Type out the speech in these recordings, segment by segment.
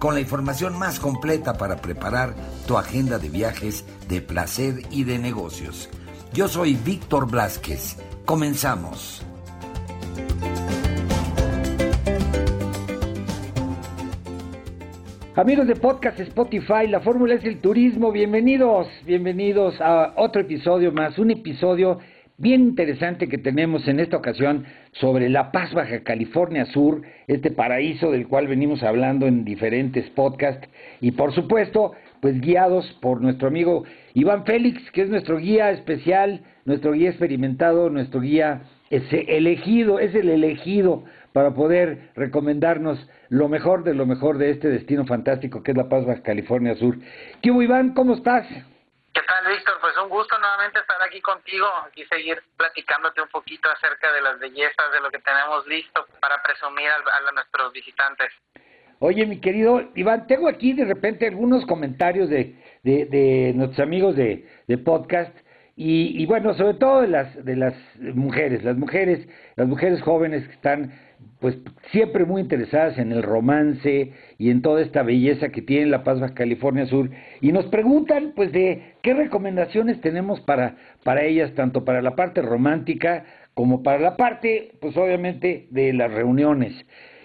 con la información más completa para preparar tu agenda de viajes de placer y de negocios. Yo soy Víctor Blasquez. Comenzamos. Amigos de Podcast Spotify, la fórmula es el turismo. Bienvenidos, bienvenidos a otro episodio más, un episodio bien interesante que tenemos en esta ocasión sobre La Paz, Baja California Sur, este paraíso del cual venimos hablando en diferentes podcasts y por supuesto, pues guiados por nuestro amigo Iván Félix, que es nuestro guía especial, nuestro guía experimentado, nuestro guía elegido, es el elegido para poder recomendarnos lo mejor de lo mejor de este destino fantástico que es La Paz, Baja California Sur. ¿Qué Iván? ¿Cómo estás? ¿Qué tal, Víctor? Pues un gusto nuevamente estar aquí contigo y seguir platicándote un poquito acerca de las bellezas, de lo que tenemos listo para presumir a, nuestros visitantes. Oye, mi querido Iván, tengo aquí de repente algunos comentarios de, de, nuestros amigos de, de podcast y, y, bueno, sobre todo de las, de las mujeres, las mujeres, las mujeres jóvenes que están pues siempre muy interesadas en el romance y en toda esta belleza que tiene La Paz Baja California Sur y nos preguntan pues de qué recomendaciones tenemos para para ellas tanto para la parte romántica como para la parte pues obviamente de las reuniones.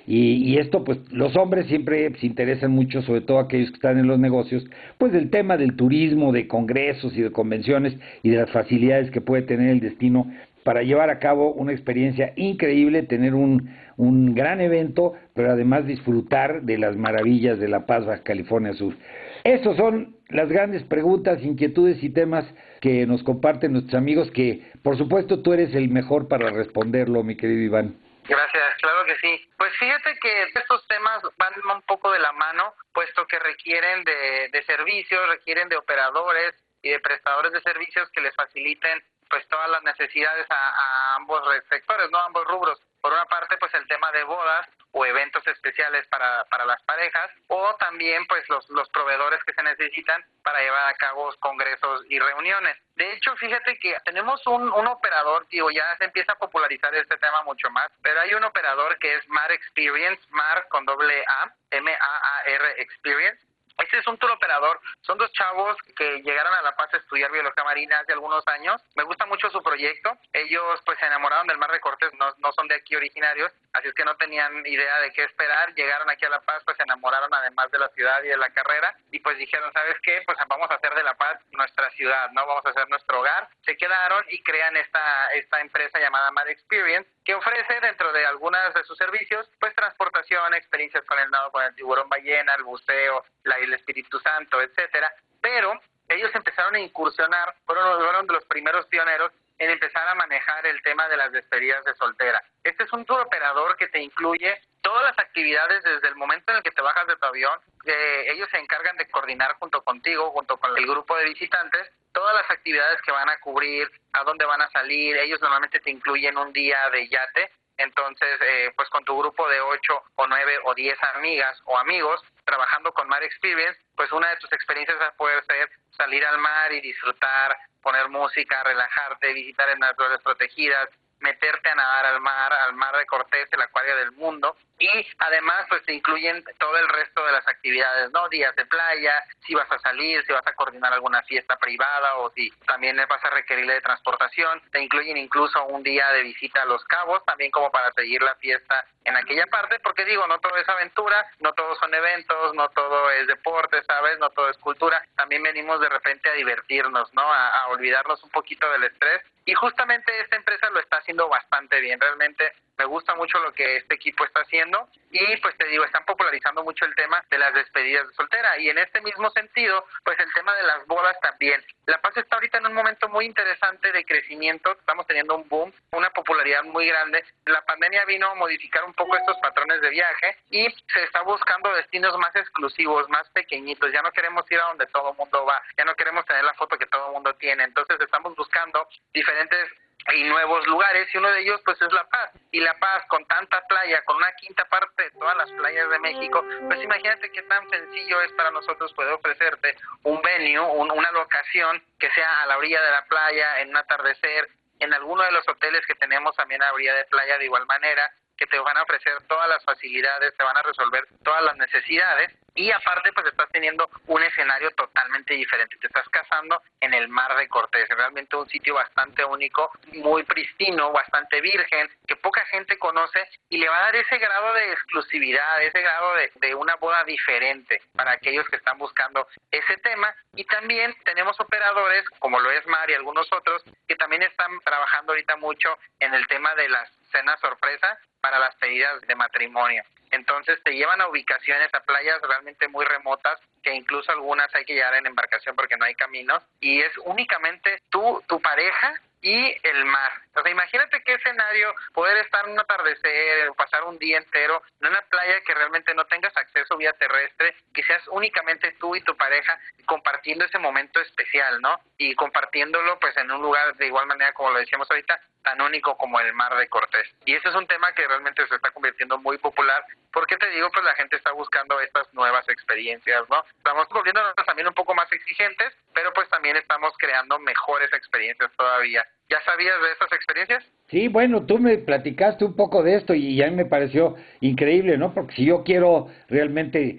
Y, y esto pues los hombres siempre se interesan mucho sobre todo aquellos que están en los negocios pues del tema del turismo de congresos y de convenciones y de las facilidades que puede tener el destino para llevar a cabo una experiencia increíble, tener un, un gran evento, pero además disfrutar de las maravillas de La Paz, Baja California Sur. Esas son las grandes preguntas, inquietudes y temas que nos comparten nuestros amigos, que por supuesto tú eres el mejor para responderlo, mi querido Iván. Gracias, claro que sí. Pues fíjate que estos temas van un poco de la mano, puesto que requieren de, de servicios, requieren de operadores y de prestadores de servicios que les faciliten pues todas las necesidades a, ambos sectores, no ambos rubros. Por una parte, pues el tema de bodas o eventos especiales para, para las parejas o también pues los, los proveedores que se necesitan para llevar a cabo congresos y reuniones. De hecho, fíjate que tenemos un, un operador, digo, ya se empieza a popularizar este tema mucho más, pero hay un operador que es Mar Experience, Mar con doble A, M-A-A-R Experience, este es un tour operador. Son dos chavos que llegaron a La Paz a estudiar biología marina hace algunos años. Me gusta mucho su proyecto. Ellos pues se enamoraron del Mar de Cortés, no, no son de aquí originarios, así es que no tenían idea de qué esperar. Llegaron aquí a La Paz, pues se enamoraron además de la ciudad y de la carrera y pues dijeron, ¿sabes qué? Pues vamos a hacer de La Paz nuestra ciudad, ¿no? Vamos a hacer nuestro hogar. Se quedaron y crean esta, esta empresa llamada Mar Experience que ofrece dentro de algunas de sus servicios pues transportación, experiencias con el nado con el tiburón ballena, el buceo, la el Espíritu Santo, etcétera, pero ellos empezaron a incursionar, fueron, fueron los primeros pioneros en empezar a manejar el tema de las despedidas de soltera. Este es un tour operador que te incluye todas las actividades desde el momento en el que te bajas de tu avión. Eh, ellos se encargan de coordinar junto contigo, junto con el grupo de visitantes, todas las actividades que van a cubrir, a dónde van a salir. Ellos normalmente te incluyen un día de yate. Entonces, eh, pues con tu grupo de ocho o nueve o diez amigas o amigos, trabajando con Mar Experience, pues una de tus experiencias va a poder ser salir al mar y disfrutar, poner música, relajarte, visitar en las protegidas, meterte a nadar al mar, al mar de Cortés, el acuario del mundo, y además pues te incluyen todo el resto de las actividades, ¿no? Días de playa, si vas a salir, si vas a coordinar alguna fiesta privada o si también vas a requerir de transportación, te incluyen incluso un día de visita a Los Cabos, también como para seguir la fiesta en aquella parte, porque digo, no todo es aventura, no todos son eventos, no todo es deporte, ¿sabes? No todo es cultura, también venimos de repente a divertirnos, ¿no? A olvidarnos un poquito del estrés y justamente esta empresa lo está haciendo bastante bien, realmente Me gusta mucho lo que este equipo está haciendo y pues te digo, están popularizando mucho el tema de las despedidas de soltera y en este mismo sentido, pues el tema de las bodas también. La Paz está ahorita en un momento muy interesante de crecimiento, estamos teniendo un boom, una popularidad muy grande. La pandemia vino a modificar un poco estos patrones de viaje y se está buscando destinos más exclusivos, más pequeñitos. Ya no queremos ir a donde todo el mundo va, ya no queremos tener la foto que todo el mundo tiene. Entonces estamos buscando diferentes y nuevos lugares y uno de ellos pues es La Paz. Y La Paz con tanta playa con una quinta parte de todas las playas de México pues imagínate qué tan sencillo es para nosotros poder ofrecerte un venue una locación que sea a la orilla de la playa en un atardecer en alguno de los hoteles que tenemos también a la orilla de playa de igual manera que te van a ofrecer todas las facilidades, te van a resolver todas las necesidades y aparte pues estás teniendo un escenario totalmente diferente, te estás casando en el mar de Cortés, realmente un sitio bastante único, muy pristino, bastante virgen, que poca gente conoce y le va a dar ese grado de exclusividad, ese grado de, de una boda diferente para aquellos que están buscando ese tema. Y también tenemos operadores como lo es Mar y algunos otros que también están trabajando ahorita mucho en el tema de las cenas sorpresa para las pedidas de matrimonio. Entonces te llevan a ubicaciones, a playas realmente muy remotas, que incluso algunas hay que llegar en embarcación porque no hay caminos, y es únicamente tú, tu pareja y el mar. O imagínate qué escenario poder estar en un atardecer, pasar un día entero en una playa que realmente no tengas acceso vía terrestre, que seas únicamente tú y tu pareja compartiendo ese momento especial, ¿no? Y compartiéndolo pues en un lugar de igual manera como lo decíamos ahorita, tan único como el mar de Cortés. Y ese es un tema que realmente se está convirtiendo muy popular. ¿Por qué te digo? Pues la gente está buscando estas nuevas experiencias, ¿no? Estamos volviéndonos también un poco más exigentes, pero pues también estamos creando mejores experiencias todavía. ¿Ya sabías de estas experiencias? Sí, bueno, tú me platicaste un poco de esto y a me pareció increíble, ¿no? Porque si yo quiero realmente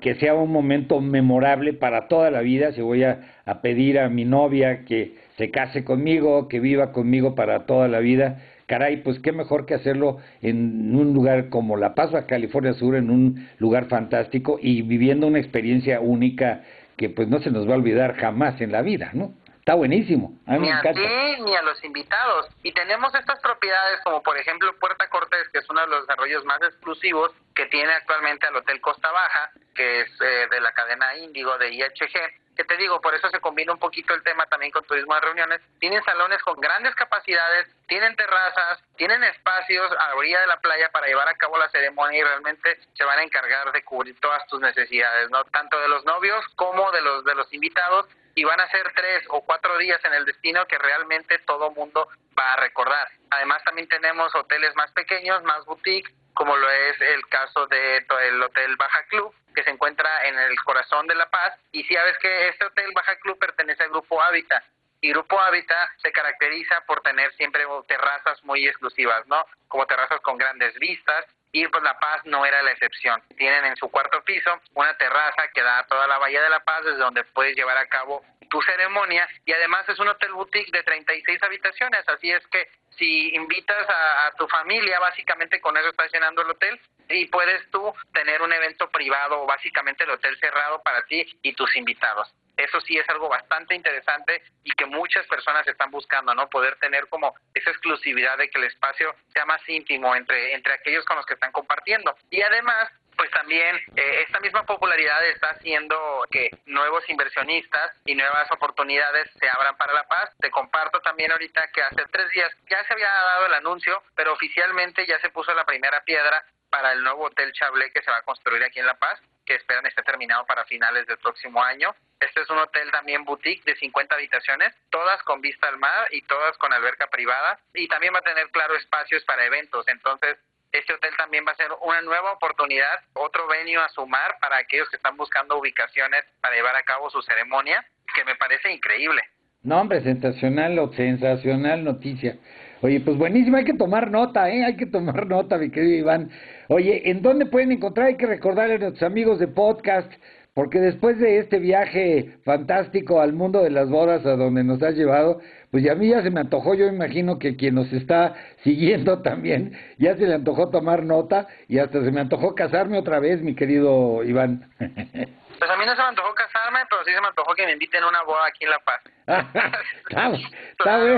que sea un momento memorable para toda la vida, si voy a pedir a mi novia que se case conmigo, que viva conmigo para toda la vida. Caray, pues qué mejor que hacerlo en un lugar como La Paz, California Sur, en un lugar fantástico y viviendo una experiencia única que pues no se nos va a olvidar jamás en la vida, ¿no? Está buenísimo. A ni a ti ni a los invitados. Y tenemos estas propiedades como por ejemplo Puerta Cortés, que es uno de los desarrollos más exclusivos que tiene actualmente al Hotel Costa Baja, que es eh, de la cadena Índigo de IHG que te digo, por eso se combina un poquito el tema también con turismo de reuniones. Tienen salones con grandes capacidades, tienen terrazas, tienen espacios a la orilla de la playa para llevar a cabo la ceremonia y realmente se van a encargar de cubrir todas tus necesidades, no tanto de los novios como de los de los invitados y van a ser tres o cuatro días en el destino que realmente todo mundo va a recordar. Además también tenemos hoteles más pequeños, más boutique, como lo es el caso de el Hotel Baja Club, que se encuentra en el corazón de La Paz. Y si sabes que este Hotel Baja Club pertenece al Grupo Hábitat. Y Grupo Hábitat se caracteriza por tener siempre terrazas muy exclusivas, ¿no? Como terrazas con grandes vistas. Y pues La Paz no era la excepción. Tienen en su cuarto piso una terraza que da a toda la Bahía de La Paz, desde donde puedes llevar a cabo tu ceremonia. Y además es un hotel boutique de 36 habitaciones. Así es que si invitas a, tu familia, básicamente con eso estás llenando el hotel y puedes tú tener un evento privado o básicamente el hotel cerrado para ti y tus invitados. Eso sí es algo bastante interesante y que muchas personas están buscando, ¿no? Poder tener como esa exclusividad de que el espacio sea más íntimo entre, entre aquellos con los que están compartiendo. Y además, pues también eh, esta misma popularidad está haciendo que nuevos inversionistas y nuevas oportunidades se abran para La Paz. Te comparto también ahorita que hace tres días ya se había dado el anuncio, pero oficialmente ya se puso la primera piedra para el nuevo Hotel Chablé que se va a construir aquí en La Paz, que esperan esté terminado para finales del próximo año. Este es un hotel también boutique de 50 habitaciones, todas con vista al mar y todas con alberca privada. Y también va a tener, claro, espacios para eventos. Entonces, este hotel también va a ser una nueva oportunidad, otro venio a sumar para aquellos que están buscando ubicaciones para llevar a cabo su ceremonia, que me parece increíble. No, hombre, sensacional, sensacional noticia. Oye, pues buenísimo, hay que tomar nota, ¿eh? Hay que tomar nota, mi querido Iván. Oye, ¿en dónde pueden encontrar? Hay que recordarle a nuestros amigos de podcast, porque después de este viaje fantástico al mundo de las bodas a donde nos has llevado, pues a mí ya se me antojó, yo imagino que quien nos está siguiendo también, ya se le antojó tomar nota y hasta se me antojó casarme otra vez, mi querido Iván. Pues a mí no se me antojó casarme, pero sí se me antojó que me inviten a una boda aquí en La Paz.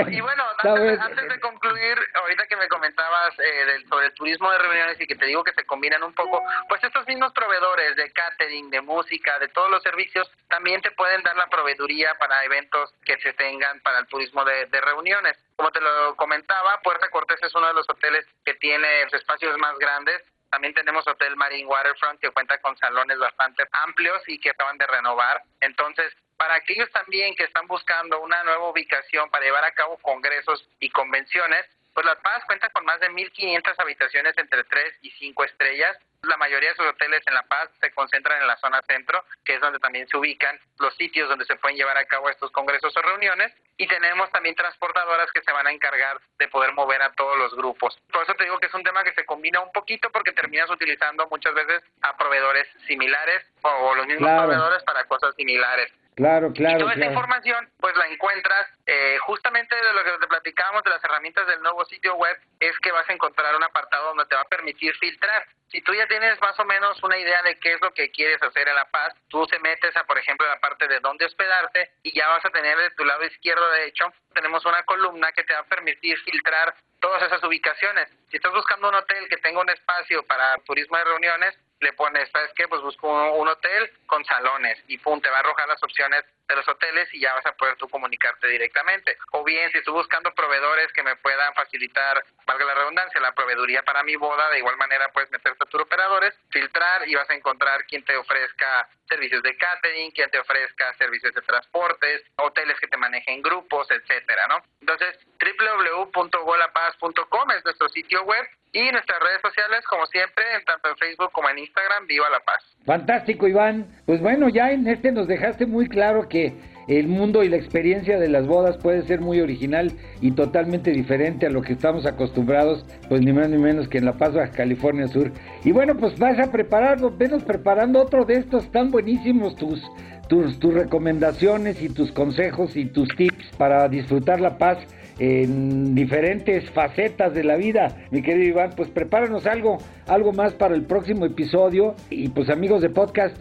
Y bueno, antes, de concluir, ahorita que me comentabas eh, sobre el turismo de reuniones y que te digo que se combinan un poco, pues estos mismos proveedores de catering, de música, de todos los servicios, también te pueden dar la proveeduría para eventos que se tengan para el turismo de, de reuniones. Como te lo comentaba, Puerta Cortés es uno de los hoteles que tiene espacios más grandes también tenemos Hotel Marine Waterfront que cuenta con salones bastante amplios y que acaban de renovar. Entonces, para aquellos también que están buscando una nueva ubicación para llevar a cabo congresos y convenciones, pues La Paz cuenta con más de 1.500 habitaciones entre 3 y 5 estrellas. La mayoría de sus hoteles en La Paz se concentran en la zona centro, que es donde también se ubican los sitios donde se pueden llevar a cabo estos congresos o reuniones. Y tenemos también transportadoras que se van a encargar de poder mover a todos los grupos. Por eso te digo que es un tema que se combina un poquito porque terminas utilizando muchas veces a proveedores similares o los mismos proveedores para cosas similares. Claro, claro. Y toda esta información, pues la encuentras eh, justamente de lo que te platicábamos de las herramientas del nuevo sitio web, es que vas a encontrar un apartado donde te va a permitir filtrar. Si tú ya tienes más o menos una idea de qué es lo que quieres hacer en La Paz, tú se metes a, por ejemplo, la parte de dónde hospedarte y ya vas a tener de tu lado izquierdo, de hecho, tenemos una columna que te va a permitir filtrar todas esas ubicaciones. Si estás buscando un hotel que tenga un espacio para turismo de reuniones, le pones, ¿sabes qué? Pues busco un, hotel con salones y pum, te va a arrojar las opciones de los hoteles y ya vas a poder tú comunicarte directamente. O bien, si estoy buscando proveedores que me puedan facilitar, valga la redundancia, la proveeduría para mi boda, de igual manera puedes meterte a tus operadores, filtrar y vas a encontrar quien te ofrezca servicios de catering, quien te ofrezca servicios de transportes, hoteles que te manejen grupos, etcétera, ¿no? Entonces, www.golapaz.com es nuestro sitio web y nuestras redes sociales, como siempre, tanto en Facebook como en Instagram, Viva la Paz. Fantástico, Iván. Pues bueno, ya en este nos dejaste muy claro que el mundo y la experiencia de las bodas puede ser muy original y totalmente diferente a lo que estamos acostumbrados, pues ni más ni menos que en La Paz, Baja California Sur. Y bueno, pues vas a preparar, venos preparando otro de estos tan buenísimos tus, tus, tus recomendaciones y tus consejos y tus tips para disfrutar La Paz en diferentes facetas de la vida. Mi querido Iván, pues prepáranos algo, algo más para el próximo episodio. Y pues amigos de podcast,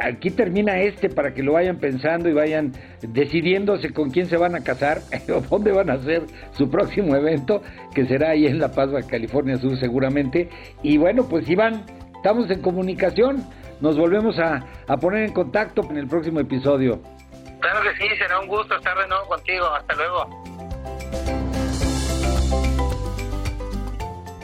aquí termina este para que lo vayan pensando y vayan decidiéndose con quién se van a casar o dónde van a hacer su próximo evento, que será ahí en La Paz, California Sur seguramente. Y bueno, pues Iván, estamos en comunicación. Nos volvemos a, a poner en contacto en el próximo episodio. Claro que sí, será un gusto estar de nuevo contigo. Hasta luego.